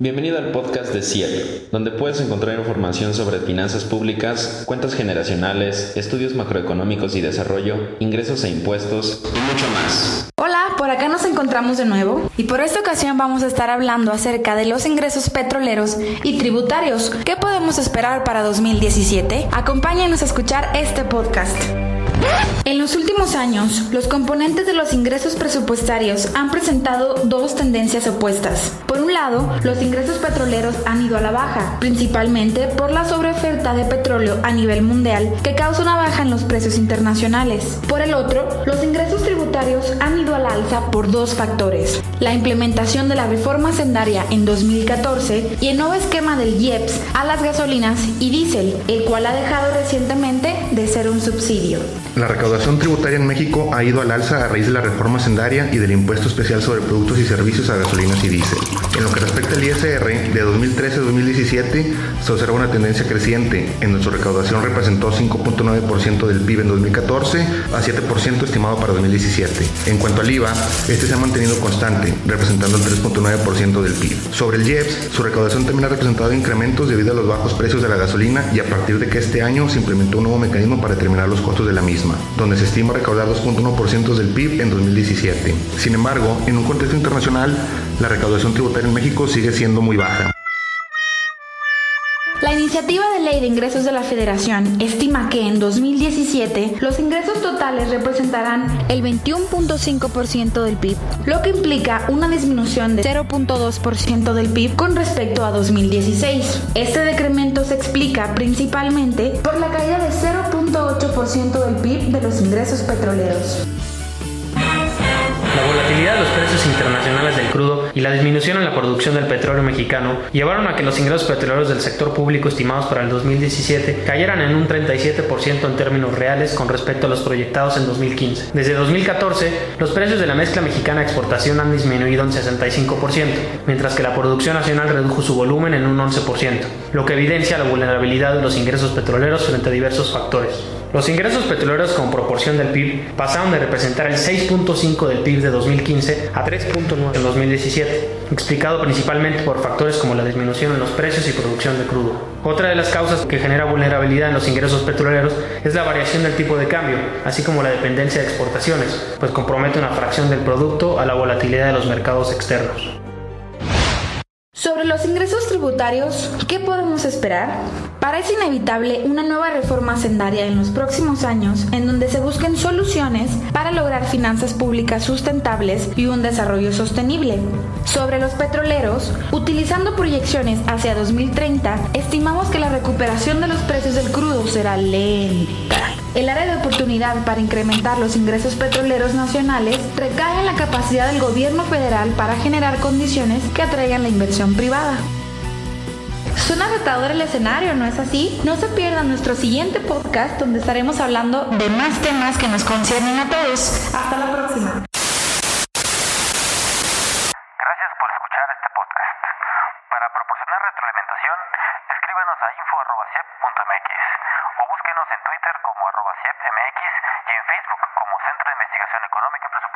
Bienvenido al podcast de CIEP, donde puedes encontrar información sobre finanzas públicas, cuentas generacionales, estudios macroeconómicos y desarrollo, ingresos e impuestos y mucho más. Hola, por acá nos encontramos de nuevo y por esta ocasión vamos a estar hablando acerca de los ingresos petroleros y tributarios. ¿Qué podemos esperar para 2017? Acompáñenos a escuchar este podcast. En los últimos años, los componentes de los ingresos presupuestarios han presentado dos tendencias opuestas. Un lado, los ingresos petroleros han ido a la baja, principalmente por la sobreoferta de petróleo a nivel mundial que causa una baja en los precios internacionales. Por el otro, los ingresos tributarios han ido al alza por dos factores. La implementación de la reforma sendaria en 2014 y el nuevo esquema del IEPS a las gasolinas y diésel, el cual ha dejado recientemente de ser un subsidio. La recaudación tributaria en México ha ido al alza a raíz de la reforma sendaria y del impuesto especial sobre productos y servicios a gasolinas y diésel. Lo que respecta al ISR, de 2013 a 2017 se observa una tendencia creciente. En nuestra recaudación representó 5.9% del PIB en 2014 a 7% estimado para 2017. En cuanto al IVA, este se ha mantenido constante, representando el 3.9% del PIB. Sobre el IEPS, su recaudación también ha representado incrementos debido a los bajos precios de la gasolina y a partir de que este año se implementó un nuevo mecanismo para determinar los costos de la misma donde se estima recaudar 2.1% del PIB en 2017. Sin embargo, en un contexto internacional, la recaudación tributaria en México sigue siendo muy baja. La iniciativa de ley de ingresos de la Federación estima que en 2017 los ingresos totales representarán el 21.5% del PIB, lo que implica una disminución de 0.2% del PIB con respecto a 2016. Este decremento se explica principalmente por la caída de 0.8% del PIB de los ingresos petroleros. Precios internacionales del crudo y la disminución en la producción del petróleo mexicano llevaron a que los ingresos petroleros del sector público estimados para el 2017 cayeran en un 37% en términos reales con respecto a los proyectados en 2015. Desde 2014, los precios de la mezcla mexicana exportación han disminuido en 65%, mientras que la producción nacional redujo su volumen en un 11%, lo que evidencia la vulnerabilidad de los ingresos petroleros frente a diversos factores. Los ingresos petroleros como proporción del PIB pasaron de representar el 6.5 del PIB de 2015 a 3.9 en 2017, explicado principalmente por factores como la disminución en los precios y producción de crudo. Otra de las causas que genera vulnerabilidad en los ingresos petroleros es la variación del tipo de cambio, así como la dependencia de exportaciones, pues compromete una fracción del producto a la volatilidad de los mercados externos. Sobre los ingresos tributarios, ¿qué podemos esperar? Parece inevitable una nueva reforma sendaria en los próximos años en donde se busquen soluciones para lograr finanzas públicas sustentables y un desarrollo sostenible. Sobre los petroleros, utilizando proyecciones hacia 2030, estimamos que la recuperación de los precios del crudo será lenta. El área de oportunidad para incrementar los ingresos petroleros nacionales recae en la capacidad del gobierno federal para generar condiciones que atraigan la inversión privada. Suena retador el escenario, ¿no es así? No se pierdan nuestro siguiente podcast donde estaremos hablando de más temas que nos conciernen a todos. Hasta la próxima. Gracias por escuchar este podcast. Para proporcionar retroalimentación, escríbanos a info.ciep.mx o búsquenos en Twitter como arroba CIEPMX y en Facebook como Centro de Investigación Económica y